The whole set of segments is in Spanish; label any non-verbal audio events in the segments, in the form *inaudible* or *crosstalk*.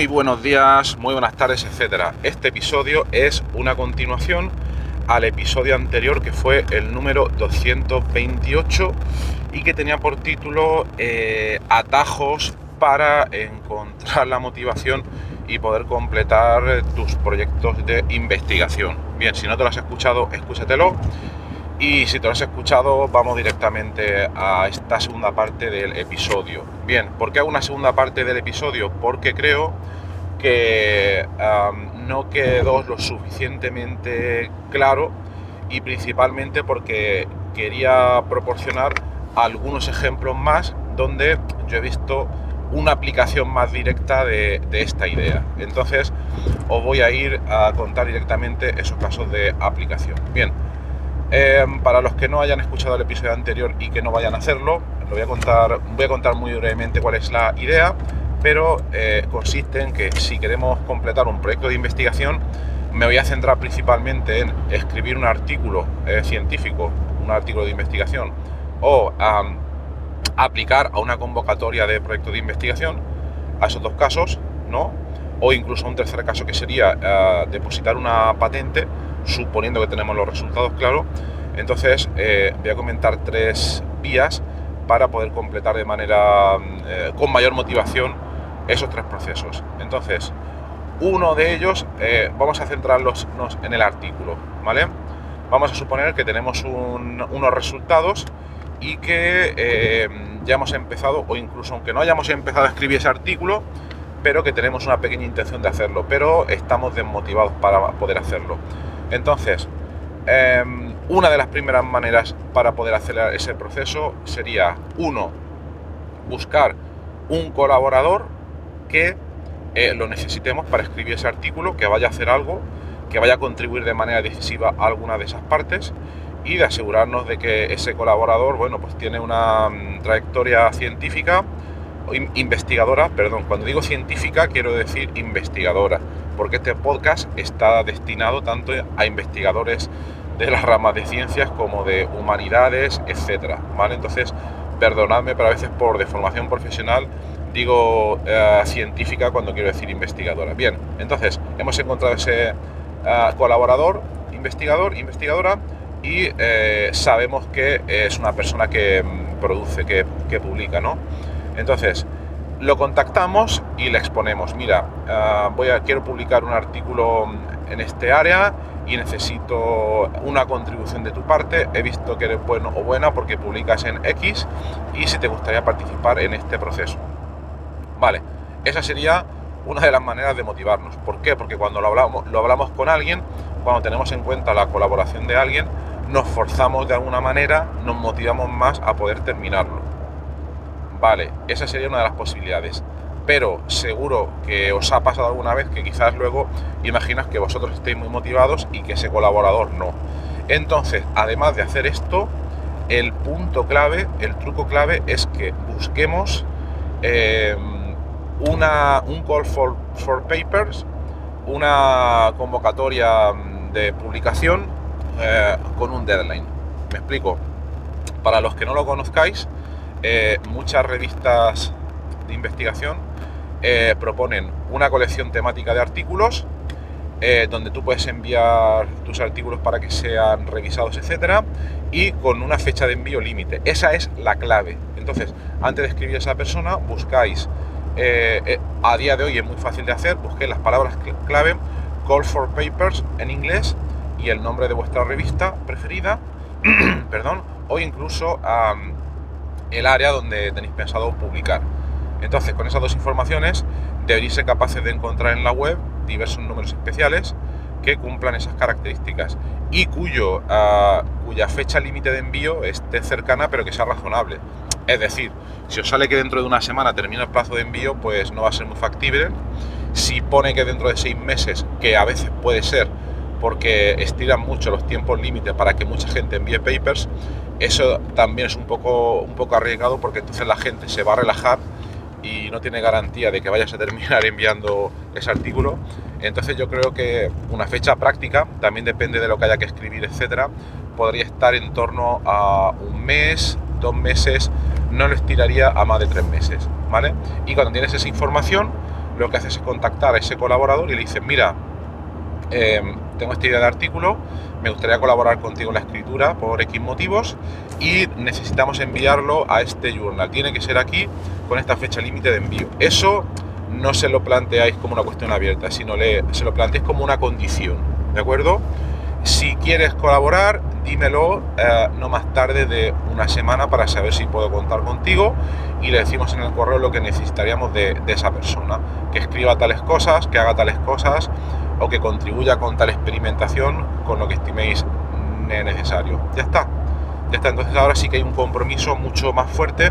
Muy buenos días, muy buenas tardes, etcétera. Este episodio es una continuación al episodio anterior que fue el número 228 y que tenía por título eh, Atajos para encontrar la motivación y poder completar tus proyectos de investigación. Bien, si no te lo has escuchado, escúchatelo. Y si te lo has escuchado, vamos directamente a esta segunda parte del episodio. Bien, ¿por qué hago una segunda parte del episodio? Porque creo que no quedó lo suficientemente claro y principalmente porque quería proporcionar algunos ejemplos más donde yo he visto una aplicación más directa de, de, esta idea. Entonces os voy a ir a contar directamente esos casos de aplicación. Bien, Em, para los que no hayan escuchado el episodio anterior y que no vayan a hacerlo, lo voy a contar, voy a contar muy brevemente cuál es la idea, pero eh, consiste en que si queremos completar un proyecto de investigación, me voy a centrar principalmente en escribir un artículo eh, científico, un artículo de investigación, o aplicar a una convocatoria de proyecto de investigación, a esos dos casos, ¿no? O incluso un tercer caso que sería eh, depositar una patente suponiendo que tenemos los resultados claros. Entonces eh, voy a comentar tres vías para poder completar de manera eh, con mayor motivación esos tres procesos. Entonces, uno de ellos eh, vamos a centrarnos en el artículo, ¿vale? Vamos a suponer que tenemos unos resultados y que ya hemos empezado, o incluso aunque no hayamos empezado a escribir ese artículo, pero que tenemos una pequeña intención de hacerlo, pero estamos desmotivados para poder hacerlo. Entonces, em, una de las primeras maneras para poder acelerar ese proceso sería, uno, buscar un colaborador que eh, lo necesitemos para escribir ese artículo, que vaya a hacer algo, que vaya a contribuir de manera decisiva a alguna de esas partes y de asegurarnos de que ese colaborador, bueno, pues tiene una mm, trayectoria científica, investigadora, perdón, cuando digo científica quiero decir investigadora, porque este podcast está destinado tanto a investigadores de las ramas de ciencias como de humanidades, etcétera, ¿vale? Entonces, perdonadme, pero a veces por deformación profesional digo eh, científica cuando quiero decir investigadora. Bien, entonces hemos encontrado ese eh, colaborador, investigador, investigadora y eh, sabemos que es una persona que mm, produce, que, que publica, ¿no? Entonces, lo contactamos y le exponemos, mira, ah, voy a, quiero publicar un artículo en este área y necesito una contribución de tu parte, he visto que eres bueno o buena porque publicas en X y si te gustaría participar en este proceso. Vale, esa sería una de las maneras de motivarnos. ¿Por qué? Porque cuando lo hablamos, lo hablamos con alguien, cuando tenemos en cuenta la colaboración de alguien, nos forzamos de alguna manera, nos motivamos más a poder terminarlo. Vale, esa sería una de las posibilidades. Pero seguro que os ha pasado alguna vez que quizás luego imaginas que vosotros estéis muy motivados y que ese colaborador no. Entonces, además de hacer esto, el punto clave, el truco clave es que busquemos em, una, un call for, for, papers, una convocatoria de publicación eh, con un deadline. ¿Me explico? Para los que no lo conozcáis, eh, muchas revistas de investigación eh, proponen una colección temática de artículos eh, donde tú puedes enviar tus artículos para que sean revisados, etcétera, y con una fecha de envío límite. Esa es la clave. Entonces, antes de escribir a esa persona, buscáis, a día de hoy es muy fácil de hacer, busquéis las palabras clave Call for Papers en inglés y el nombre de vuestra revista preferida, *clears throat* perdón, o incluso el área donde tenéis pensado publicar. Entonces, con esas dos informaciones deberéis ser capaces de encontrar en la web diversos números especiales que cumplan esas características y cuyo, ah, cuya fecha límite de envío esté cercana pero que sea razonable. Es decir, si os sale que dentro de una semana termina el plazo de envío, pues no va a ser muy factible. Si pone que dentro de seis meses, que a veces puede ser porque estiran mucho los tiempos límites para que mucha gente envíe papers, eso también es un poco, un poco arriesgado porque entonces la gente se va a relajar y no tiene garantía de que vayas a terminar *laughs* enviando ese artículo. Entonces yo creo que una fecha práctica, también depende de lo que haya que escribir, etcétera, podría estar en torno a un mes, dos meses, no lo estiraría a más de tres meses, ¿vale? Y cuando tienes esa información, lo que haces es contactar a ese colaborador y le dices, mira, em, tengo esta idea de artículo, me gustaría colaborar contigo en la escritura por X motivos y necesitamos enviarlo a este journal. Tiene que ser aquí con esta fecha límite de envío. Eso no se lo planteáis como una cuestión abierta, sino le, se lo planteáis como una condición, ¿de acuerdo? Si quieres colaborar, dímelo eh, no más tarde de una semana para saber si puedo contar contigo y le decimos en el correo lo que necesitaríamos de, de esa persona, que escriba tales cosas, que haga tales cosas o que contribuya con tal experimentación con lo que estiméis necesario. Ya está. Ya está. Entonces ahora sí que hay un compromiso mucho más fuerte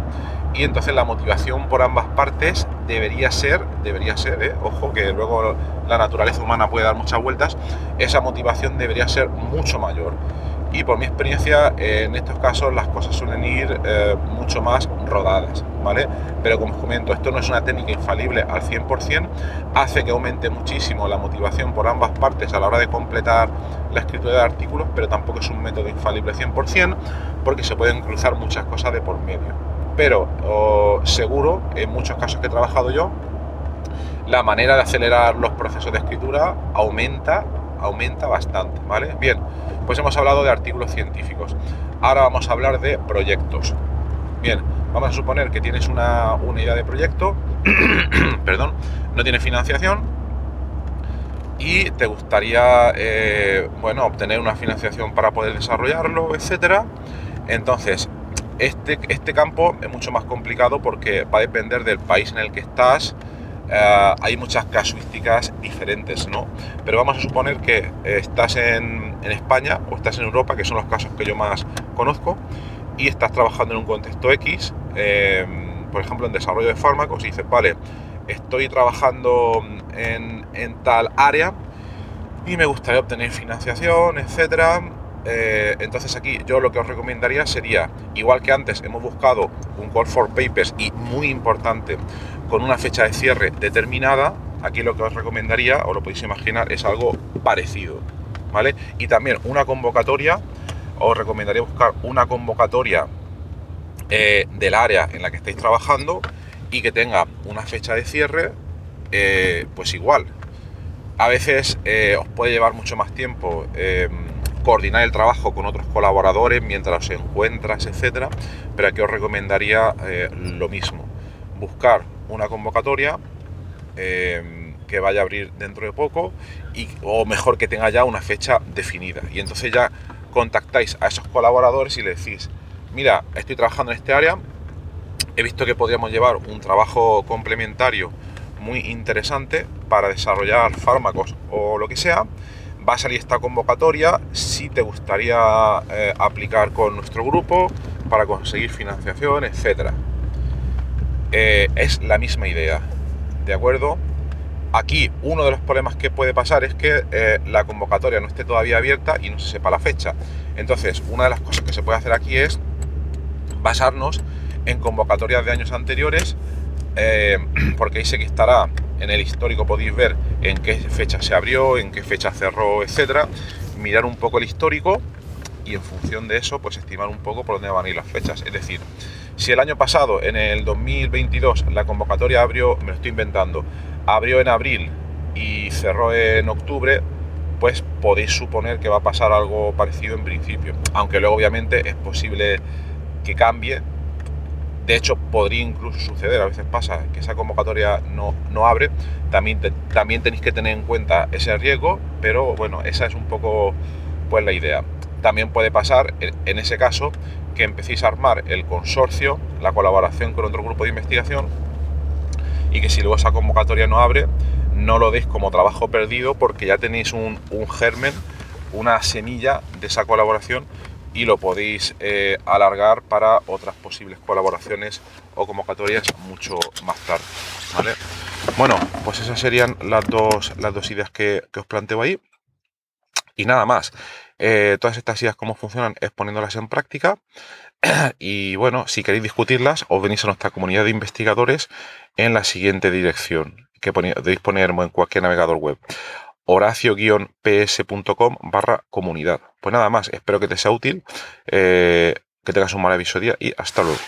y entonces la motivación por ambas partes debería ser, debería ser, ¿eh? ojo que luego la naturaleza humana puede dar muchas vueltas, esa motivación debería ser mucho mayor y por mi experiencia en estos casos las cosas suelen ir eh, mucho más rodadas, ¿vale? Pero como os comento, esto no es una técnica infalible al 100%, hace que aumente muchísimo la motivación por ambas partes a la hora de completar la escritura de artículos, pero tampoco es un método infalible 100% porque se pueden cruzar muchas cosas de por medio. Pero seguro, en muchos casos que he trabajado yo, la manera de acelerar los procesos de escritura aumenta, aumenta bastante, ¿vale? Bien, pues hemos hablado de artículos científicos. Ahora vamos a hablar de proyectos. Vamos a suponer que tienes una, idea de proyecto, *clears throat* perdón, no tiene financiación y te gustaría, eh, bueno, obtener una financiación para poder desarrollarlo, etcétera. Entonces, este, este campo es mucho más complicado porque va a depender del país en el que estás, eh, hay muchas casuísticas diferentes, ¿no? Pero vamos a suponer que estás en, España o estás en Europa, que son los casos que yo más conozco, y estás trabajando en un contexto X, em, por ejemplo, en desarrollo de fármacos, y dices, vale, estoy trabajando en, tal área y me gustaría obtener financiación, etcétera. Eh, entonces aquí yo lo que os recomendaría sería, igual que antes hemos buscado un call for papers y muy importante, con una fecha de cierre determinada, aquí lo que os recomendaría, o lo podéis imaginar, es algo parecido, ¿vale? Y también una convocatoria, os recomendaría buscar una convocatoria eh, del área en la que estáis trabajando y que tenga una fecha de cierre, eh, pues igual. A veces eh, os puede llevar mucho más tiempo coordinar el trabajo con otros colaboradores mientras os encuentras, etcétera, pero aquí os recomendaría lo mismo. Buscar una convocatoria eh, que vaya a abrir dentro de poco y, o mejor que tenga ya una fecha definida. Y entonces ya contactáis a esos colaboradores y le decís, mira, estoy trabajando en este área, he visto que podríamos llevar un trabajo complementario muy interesante para desarrollar fármacos o lo que sea. Va a salir esta convocatoria si te gustaría eh, aplicar con nuestro grupo para conseguir financiación, etcétera. Eh, es la misma idea, ¿de acuerdo? Aquí uno de los problemas que puede pasar es que eh, la convocatoria no esté todavía abierta y no se sepa la fecha. Entonces, una de las cosas que se puede hacer aquí es basarnos en convocatorias de años anteriores, eh, *clears throat* porque ahí sé que estará en el histórico, podéis ver en qué fecha se abrió, en qué fecha cerró, etcétera. Mirar un poco el histórico y en función de eso, pues estimar un poco por dónde van a ir las fechas. Es decir, si el año pasado, en el 2022, la convocatoria abrió, me lo estoy inventando, abrió en abril y cerró en octubre, pues podéis suponer que va a pasar algo parecido en principio. Aunque luego obviamente es posible que cambie de hecho, podría incluso suceder, a veces pasa que esa convocatoria no, no abre. También, también tenéis que tener en cuenta ese riesgo, pero bueno, esa es un poco pues la idea. También puede pasar, en ese caso, que empecéis a armar el consorcio, la colaboración con otro grupo de investigación, y que si luego esa convocatoria no abre, no lo deis como trabajo perdido porque ya tenéis un, germen, una semilla de esa colaboración y lo podéis eh, alargar para otras posibles colaboraciones o convocatorias mucho más tarde. ¿vale? Bueno, pues esas serían las dos, las dos ideas que, os planteo ahí. Y nada más. Eh, todas estas ideas, cómo funcionan, es poniéndolas en práctica. *clears throat* y bueno, si queréis discutirlas, os venís a nuestra comunidad de investigadores en la siguiente dirección, que podéis poner en cualquier navegador web horacio-ps.com barra comunidad. Pues nada más, espero que te sea útil, eh, que tengas un maravilloso día y hasta luego.